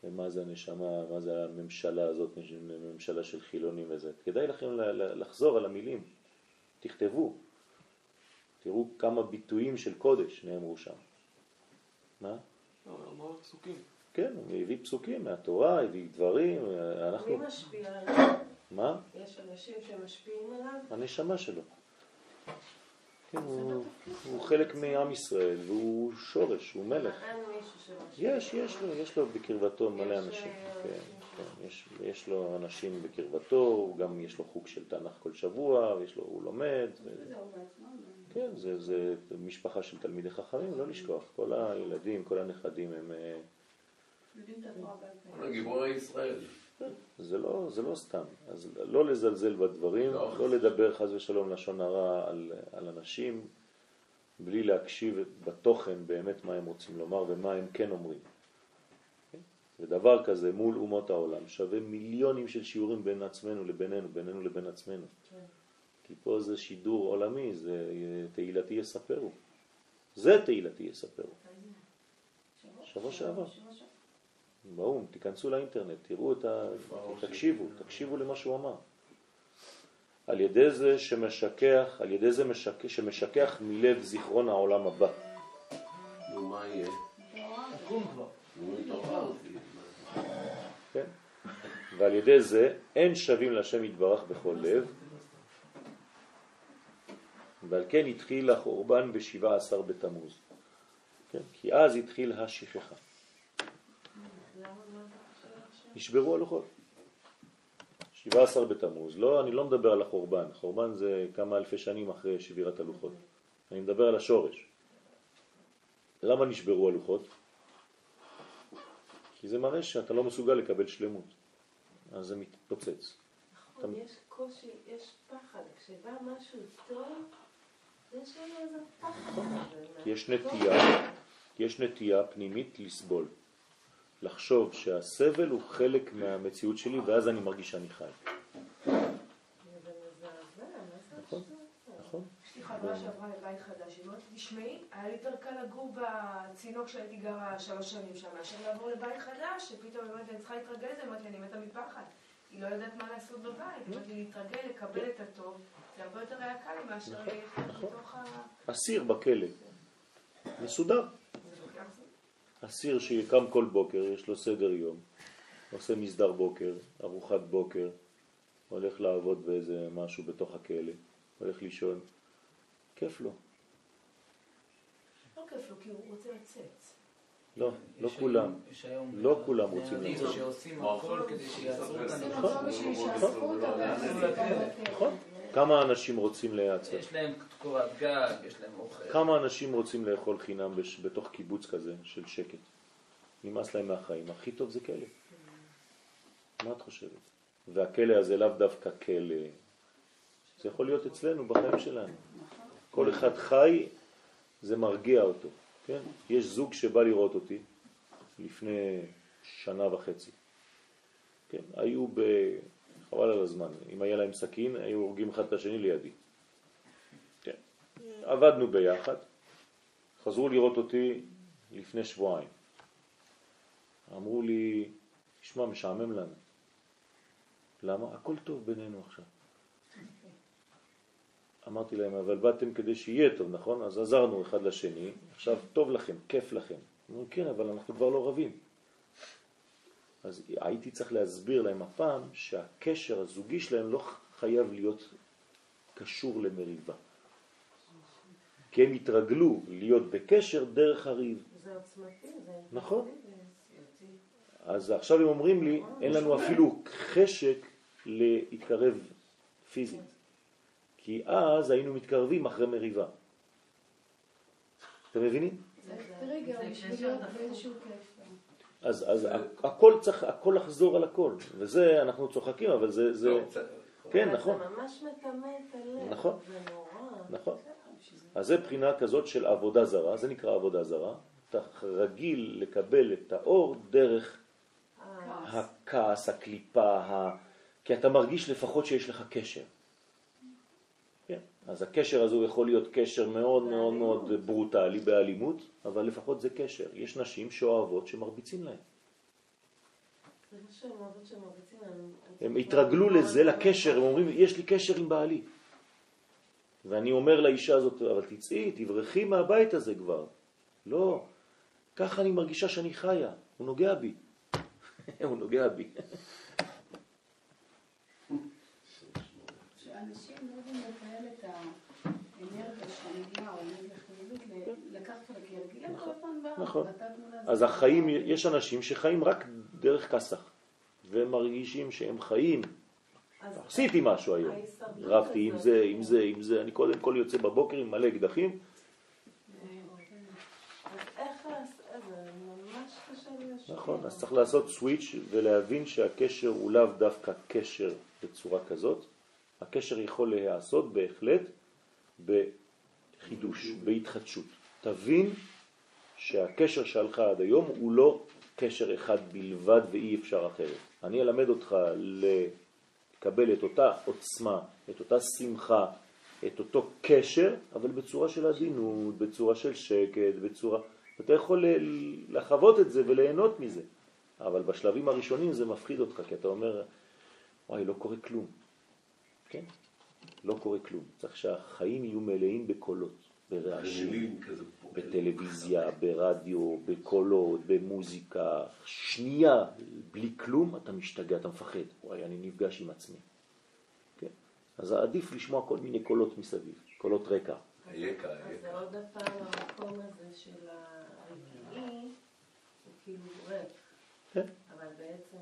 מה זה הנשמה, מה זה הממשלה הזאת, ממשלה של חילונים וזה. כדאי לכם לחזור על המילים, תכתבו, תראו כמה ביטויים של קודש נאמרו שם. מה? לא, אמר פסוקים. כן, הוא הביא פסוקים מהתורה, הביא דברים, אנחנו... מי משפיע עליו? מה? יש אנשים שמשפיעים עליו? הנשמה שלו. כן, הוא, הוא חלק מעם ישראל והוא שורש, הוא מלך. יש, יש לו, יש לו בקרבתו מלא אנשים. אה, כן, אנשים. כן, יש, יש לו אנשים בקרבתו, הוא גם יש לו חוג של תנ"ך כל שבוע, ויש לו, הוא לומד. ו... כן, זה, זה משפחה של תלמידי חכמים, לא לשכוח. כל הילדים, כל הנכדים הם... אה. גיבורי ישראל. זה לא, זה לא סתם. אז לא לזלזל בדברים, לא. לא לדבר חס ושלום לשון הרע על, על אנשים, בלי להקשיב בתוכן באמת מה הם רוצים לומר ומה הם כן אומרים. כן? ודבר כזה מול אומות העולם שווה מיליונים של שיעורים בין עצמנו לבינינו, בינינו לבין עצמנו. כן. כי פה זה שידור עולמי, זה תהילתי יספרו. זה תהילתי יספרו. שבוע שעבר. באו"ם, תיכנסו לאינטרנט, תראו את ה... תקשיבו, תקשיבו למה שהוא אמר. על ידי זה שמשכח, על ידי זה משכח, שמשכח מלב זיכרון העולם הבא. נו, מה יהיה? כן? ועל ידי זה אין שווים להשם יתברך בכל לב, ועל כן התחיל החורבן בשבעה עשר בתמוז. כן? כי אז התחיל השכחה. למה מה אתה חושב עכשיו? נשברו הלוחות. 17 בתמוז, לא, אני לא מדבר על החורבן, החורבן זה כמה אלפי שנים אחרי שבירת הלוחות. אני מדבר על השורש. למה נשברו הלוחות? כי זה מראה שאתה לא מסוגל לקבל שלמות. אז זה מתפוצץ. נכון, יש קושי, יש פחד. כשבא משהו טוב, יש לנו איזה פחד. כי יש. נטייה, יש נטייה פנימית לסבול. לחשוב שהסבל הוא חלק מהמציאות שלי ואז אני מרגיש שאני חי. נכון. נכון? יש לי חברה שעברה לבית חדש, היא אומרת, תשמעי, היה לי יותר קל לגור בצינוק שהייתי גרה שלוש שנים שם, מאשר לעבור לבית חדש, שפתאום היא אומרת, אני צריכה להתרגל לזה, אמרתי, אני מתה מפחד. היא לא יודעת מה לעשות בבית, לי, להתרגל, לקבל את הטוב, זה הרבה יותר היה קל מאשר נכון, נכון. ה... אסיר בכלא, מסודר. אסיר שקם כל בוקר, יש לו סדר יום, עושה מסדר בוקר, ארוחת בוקר, הולך לעבוד באיזה משהו בתוך הכלא, הולך לישון, כיף לו. לא כיף לו, כי הוא רוצה לצאת. לא, לא כולם. לא כולם רוצים לצאת. שעושים הכל כדי שיעצרו אותם. נכון. בשביל שיאספו אותם, נכון. כמה אנשים רוצים להיעצר? יש להם קורת גג, יש להם אוכל. כמה אנשים רוצים לאכול חינם בש- בתוך קיבוץ כזה של שקט? נמאס להם מהחיים. הכי טוב זה כלא. מה את חושבת? והכלא הזה לאו דווקא כלא. זה יכול להיות אצלנו בחיים שלנו. כל אחד חי, זה מרגיע אותו. כן? יש זוג שבא לראות אותי לפני שנה וחצי. כן? היו ב... חבל על הזמן. אם היה להם סכין, היו הורגים אחד את השני לידי. כן. עבדנו ביחד, חזרו לראות אותי לפני שבועיים. אמרו לי, תשמע, משעמם לנו. למה? הכל טוב בינינו עכשיו. אמרתי להם, אבל באתם כדי שיהיה טוב, נכון? אז עזרנו אחד לשני, עכשיו טוב לכם, כיף לכם. אמרו, כן, אבל אנחנו כבר לא רבים. אז הייתי צריך להסביר להם הפעם שהקשר הזוגי שלהם לא חייב להיות קשור למריבה. כי הם התרגלו להיות בקשר דרך הריב. זה עוצמתי, זה... נכון. אז עכשיו הם אומרים לי, אין לנו אפילו חשק להתקרב פיזית. כי אז היינו מתקרבים אחרי מריבה. אתם מבינים? זה טריגר בשביל להיות. באיזשהו כיף. אז, אז הכל צריך, הכל לחזור על הכל, וזה, אנחנו צוחקים, אבל זה, זה. כן, נכון, זה ממש מטמא את הלב. נכון. זה נורא. נכון. זה. אז זה בחינה כזאת של עבודה זרה, זה נקרא עבודה זרה, אתה רגיל לקבל את האור דרך הכעס, הקליפה, ה... כי אתה מרגיש לפחות שיש לך קשר. אז הקשר הזה הוא יכול להיות קשר מאוד מאוד מאוד ברוטלי באלימות, אבל לפחות זה קשר. יש נשים שאוהבות שמרביצים להן. הם התרגלו לזה, לקשר, הם אומרים, יש לי קשר עם בעלי. ואני אומר לאישה הזאת, אבל תצאי, תברחי מהבית הזה כבר. לא, ככה אני מרגישה שאני חיה, הוא נוגע בי. הוא נוגע בי. שאנשים לא יודעים לתאר את האנרגיה שליליה או אנרגיה חיובית, ל- לקחת נכון. תמונה אז החיים, יש אנשים שחיים רק דרך כסח, והם מרגישים שהם חיים. עשיתי משהו היום, רבתי עם זה, עם זה, עם זה, אני קודם כל יוצא בבוקר עם מלא אקדחים, לי להשפיע. נכון, אז צריך לעשות סוויץ' ולהבין שהקשר הוא לאו דווקא קשר בצורה כזאת, הקשר יכול להיעשות בהחלט בחידוש, בהתחדשות. תבין שהקשר שלך עד היום הוא לא קשר אחד בלבד ואי אפשר אחרת. אני אלמד אותך לקבל את אותה עוצמה, את אותה שמחה, את אותו קשר, אבל בצורה של עדינות, בצורה של שקט, בצורה... אתה יכול לחוות את זה וליהנות מזה, אבל בשלבים הראשונים זה מפחיד אותך, כי אתה אומר, וואי, לא קורה כלום. כן? לא קורה כלום. צריך שהחיים יהיו מלאים בקולות, ברעשים. בטלוויזיה, ברדיו, בקולות, במוזיקה, שנייה בלי כלום, אתה משתגע, אתה מפחד. וואי, אני נפגש עם עצמי. כן? אז עדיף לשמוע כל מיני קולות מסביב, קולות רקע. אז זה אייכה. עוד הפעם המקום הזה של הרגעי, הוא כאילו ריק. כן. אבל בעצם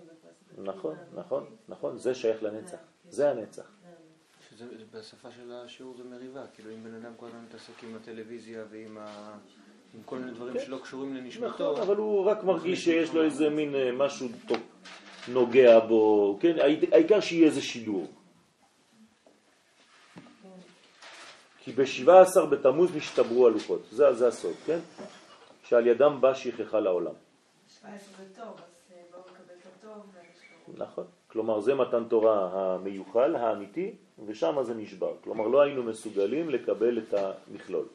נכון, נכון, נכון, זה שייך לנצח. זה הנצח. זה זה בשפה של השיעור זה מריבה, כאילו אם בן אדם כל הזמן מתעסק עם הטלוויזיה ועם ה... עם כל מיני דברים שלא קשורים לנשמתו, נכון, אבל הוא רק מרגיש שיש לו איזה מין אה, משהו טוב, נוגע בו, כן, העי- העיקר שיהיה איזה שידור. כי ב-17 בתמוז נשתברו הלוחות, זה, זה הסוד, כן? שעל ידם בא שכחה לעולם. 17 זה טוב, אז אה, בואו נקבל את הטוב והשלום. נכון. כלומר, זה מתן תורה המיוחל, האמיתי, ושם זה נשבר. כלומר, לא היינו מסוגלים לקבל את המכלול.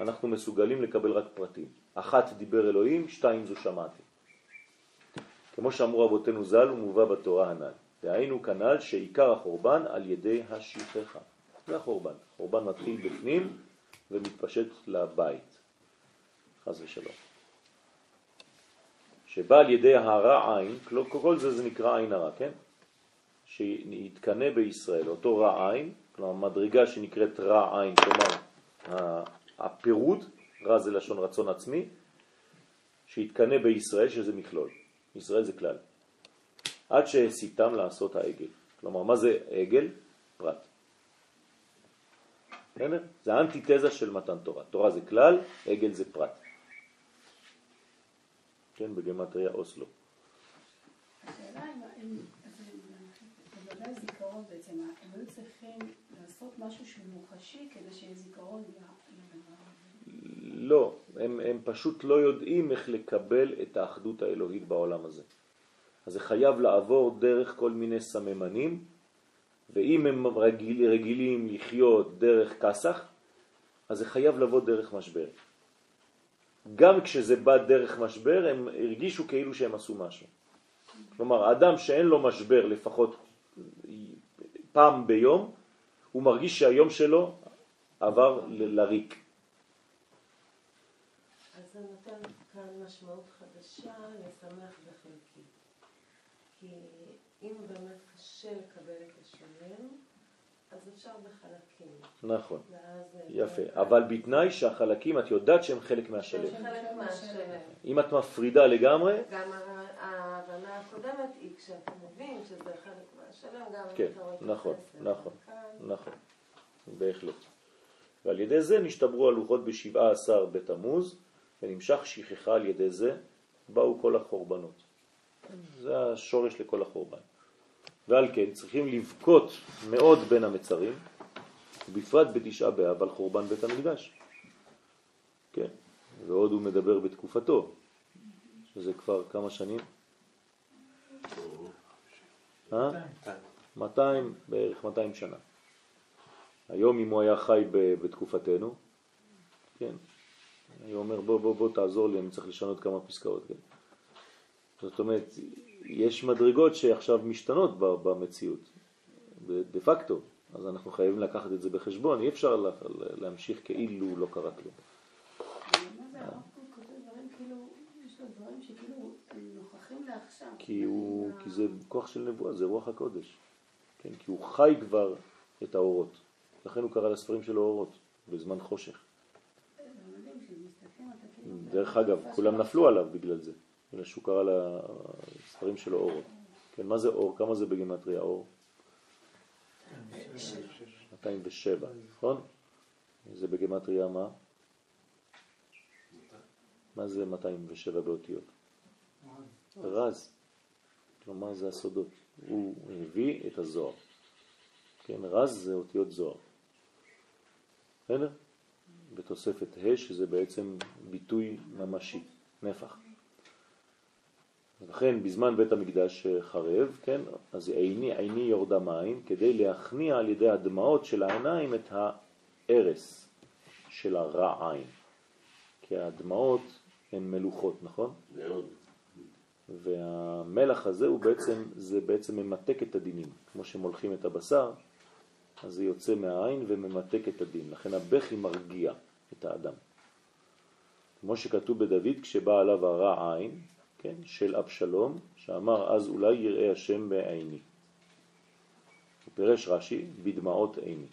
אנחנו מסוגלים לקבל רק פרטים. אחת דיבר אלוהים, שתיים זו שמעתי. כמו שאמרו אבותינו ז"ל, הוא מובא בתורה הנ"ל. והיינו כנ"ל שעיקר החורבן על ידי השכחה. זה החורבן. חורבן מתחיל בפנים ומתפשט לבית. חס ושלום. שבא על ידי הרע עין, כל, זה זה נקרא עין הרע, כן? שיתקנה בישראל, אותו רע עין, כלומר מדרגה שנקראת רע עין, כלומר ה- הפירוד, רע זה לשון רצון עצמי, שיתקנה בישראל שזה מכלול, ישראל זה כלל, עד שהסיתם לעשות העגל. כלומר, מה זה עגל? פרט. זה האנטיתזה של מתן תורה. תורה זה כלל, עגל זה פרט. כן, בגמטריה אוסלו. השאלה אם הם, לגבי הזיכרון בעצם, הם היו צריכים לעשות משהו שהוא מוחשי כדי שיהיה זיכרון. לא, הם, הם פשוט לא יודעים איך לקבל את האחדות האלוהית בעולם הזה. אז זה חייב לעבור דרך כל מיני סממנים, ואם הם רגיל, רגילים לחיות דרך כסח, אז זה חייב לבוא דרך משבר. גם כשזה בא דרך משבר, הם הרגישו כאילו שהם עשו משהו. כלומר, אדם שאין לו משבר לפחות פעם ביום, הוא מרגיש שהיום שלו עבר לריק. אז זה נותן כאן משמעות חדשה לשמח בחלקי. כי אם באמת קשה לקבל את השלם, אז אפשר בחלקים. נכון. זה- יפה. אבל בתנאי שהחלקים, את יודעת שהם חלק מהשלם. אם את מפרידה לגמרי, גם ההבנה הקודמת היא כשאתה מבין שזה חלק מהשלם, גם אם כן, נכון, נכון. כאן, נכון, בהחלט. ועל ידי זה נשתברו הלוחות בשבעה עשר בתמוז, ונמשך שכחה על ידי זה, באו כל החורבנות. זה השורש לכל החורבן. ועל כן צריכים לבכות מאוד בין המצרים, בפרט בתשעה באב על חורבן בית המקדש. כן, ועוד הוא מדבר בתקופתו, שזה כבר כמה שנים? אה? 200, בערך 200 שנה. היום אם הוא היה חי בתקופתנו, כן, אני אומר בוא בוא בוא תעזור לי, אני צריך לשנות כמה פסקאות, כן. זאת אומרת, יש מדרגות שעכשיו משתנות במציאות, דה פקטו, אז אנחנו חייבים לקחת את זה בחשבון, אי אפשר להמשיך כאילו לא קרה כלום. כי, הוא, כי זה כוח של נבואה, זה רוח הקודש. כן? כי הוא חי כבר את האורות. לכן הוא קרא לספרים שלו אורות, בזמן חושך. דרך אגב, כולם נפלו עליו בגלל זה. בגלל שהוא קרא לספרים שלו אורות. כן, מה זה אור? כמה זה בגימטריה אור? 207, נכון? זה בגימטריה מה? מה זה 207 באותיות? רז. כלומר זה הסודות. הוא הביא את הזוהר. כן, רז זה אותיות זוהר. בסדר? בתוספת ה' שזה בעצם ביטוי ממשי, נפח. לכן בזמן בית המקדש חרב, כן, אז עיני עיני יורדה מים כדי להכניע על ידי הדמעות של העיניים את הארס של הרע עין. כי הדמעות הן מלוכות, נכון? מאוד. והמלח הזה הוא בעצם, זה בעצם ממתק את הדינים. כמו שמולכים את הבשר, אז זה יוצא מהעין וממתק את הדין. לכן הבכי מרגיע את האדם. כמו שכתוב בדוד, כשבא עליו הרע עין, כן, של אבשלום, שאמר אז אולי יראה השם בעיני. הוא פירש רש"י, בדמעות עיני.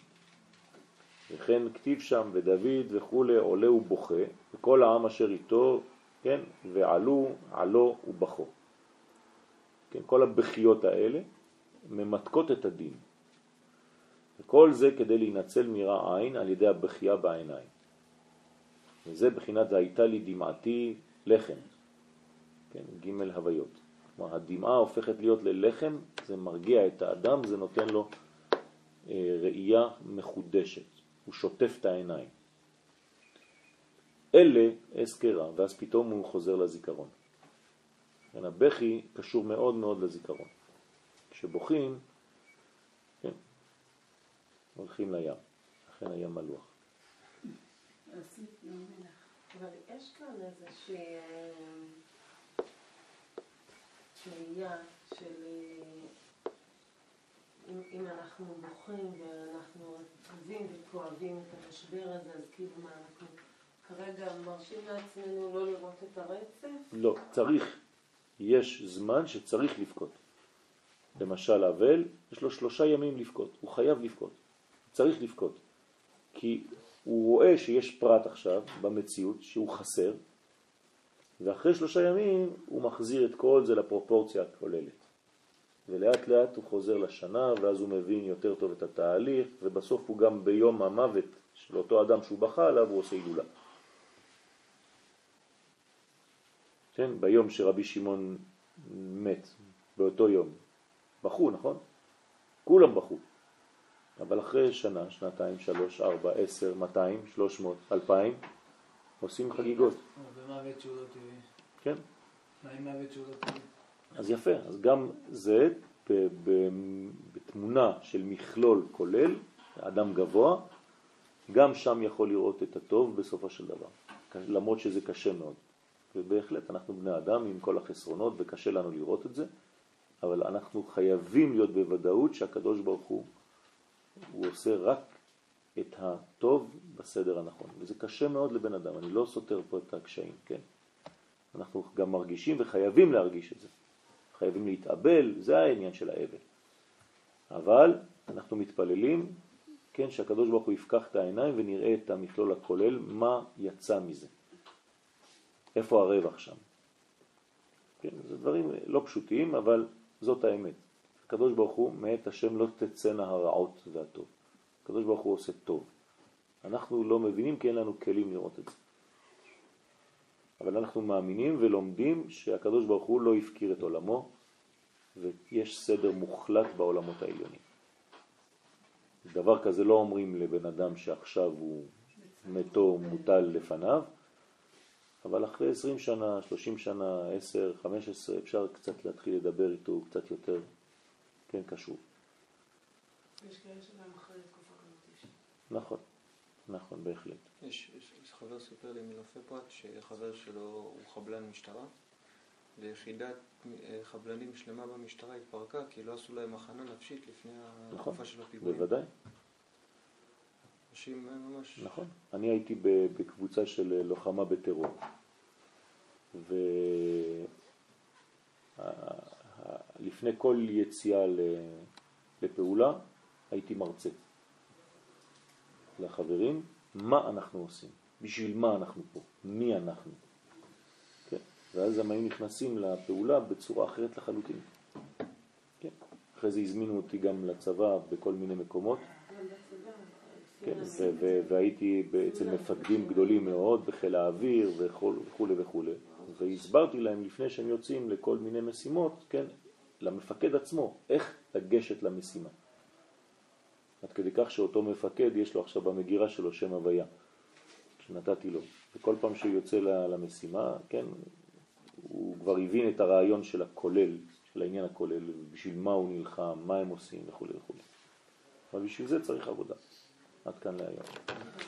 וכן כתיב שם, ודוד וכולי עולה ובוכה, וכל העם אשר איתו, כן, ועלו, עלו ובכו. כן, כל הבכיות האלה ממתקות את הדין. וכל זה כדי להינצל מרע עין על ידי הבכייה בעיניים. וזה בחינת הייתה לי דמעתי לחם, כן, ג' הוויות. כלומר, הדמעה הופכת להיות ללחם, זה מרגיע את האדם, זה נותן לו אה, ראייה מחודשת, הוא שוטף את העיניים. אלה אזכרה, ואז פתאום הוא חוזר לזיכרון. כן, הבכי קשור מאוד מאוד לזיכרון. כשבוכים, כן, הולכים לים, לכן הים מלוח. אבל יש כאן איזושהי תהייה של אה, אם, אם אנחנו בוכים ואנחנו רבים וכואבים את המשבר הזה, אז כאילו מה אנחנו כרגע מרשים לעצמנו לא לראות את הרצף? לא, צריך. יש זמן שצריך לבכות. למשל אבל, יש לו שלושה ימים לבכות, הוא חייב לבכות, צריך לבכות. כי הוא רואה שיש פרט עכשיו במציאות שהוא חסר, ואחרי שלושה ימים הוא מחזיר את כל זה לפרופורציה הכוללת. ולאט לאט הוא חוזר לשנה, ואז הוא מבין יותר טוב את התהליך, ובסוף הוא גם ביום המוות של אותו אדם שהוא בכה עליו, הוא עושה הילולה. כן, ביום שרבי שמעון מת, באותו יום, בכו, נכון? כולם בכו. אבל אחרי שנה, שנתיים, שלוש, ארבע, עשר, מאתיים, שלוש מאות, אלפיים, עושים חגיגות. ומוות שהוא לא טבעי. כן. מה עם מוות שהוא לא טבעי? אז יפה, אז גם זה בתמונה של מכלול כולל, אדם גבוה, גם שם יכול לראות את הטוב בסופו של דבר, למרות שזה קשה מאוד. ובהחלט אנחנו בני אדם עם כל החסרונות וקשה לנו לראות את זה, אבל אנחנו חייבים להיות בוודאות שהקדוש ברוך הוא הוא עושה רק את הטוב בסדר הנכון, וזה קשה מאוד לבן אדם, אני לא סותר פה את הקשיים, כן? אנחנו גם מרגישים וחייבים להרגיש את זה, חייבים להתאבל, זה העניין של האבל. אבל אנחנו מתפללים, כן, שהקדוש ברוך הוא יפקח את העיניים ונראה את המכלול הכולל, מה יצא מזה. איפה הרווח שם? כן, זה דברים לא פשוטים, אבל זאת האמת. הקדוש ברוך הוא, מאת השם לא תצאנה הרעות והטוב. הקדוש ברוך הוא עושה טוב. אנחנו לא מבינים כי אין לנו כלים לראות את זה. אבל אנחנו מאמינים ולומדים שהקדוש ברוך הוא לא הפקיר את עולמו ויש סדר מוחלט בעולמות העליונים. דבר כזה לא אומרים לבן אדם שעכשיו הוא מתו מוטל לפניו, אבל אחרי 20 שנה, 30 שנה, 10, 15, אפשר קצת להתחיל לדבר איתו קצת יותר, כן, קשור. יש כאלה שגם. נכון, נכון, בהחלט. יש, יש, יש חבר סיפר לי מלופי פרט שחבר שלו הוא חבלן משטרה ויחידת אה, חבלנים שלמה במשטרה התפרקה כי לא עשו להם הכנה נפשית לפני נכון, התקופה של הפיגועים. בוודאי, אנשים אה, ממש... נכון. אני הייתי בקבוצה של אה, לוחמה בטרור, ולפני כל יציאה לפעולה הייתי מרצה לחברים מה אנחנו עושים, בשביל מה אנחנו פה, מי אנחנו. כן? ואז הם היו נכנסים לפעולה בצורה אחרת לחלוטין. כן? אחרי זה הזמינו אותי גם לצבא בכל מיני מקומות. כן, והייתי אצל מפקדים גדולים מאוד בחיל האוויר וכו' וכו'. והסברתי להם לפני שהם יוצאים לכל מיני משימות, כן, למפקד עצמו, איך לגשת למשימה. עד כדי כך שאותו מפקד יש לו עכשיו במגירה שלו שם הוויה, שנתתי לו. וכל פעם שהוא יוצא למשימה, כן, הוא כבר הבין את הרעיון של הכולל, של העניין הכולל, בשביל מה הוא נלחם, מה הם עושים וכו' וכו'. אבל בשביל זה צריך עבודה. עד כאן להיום.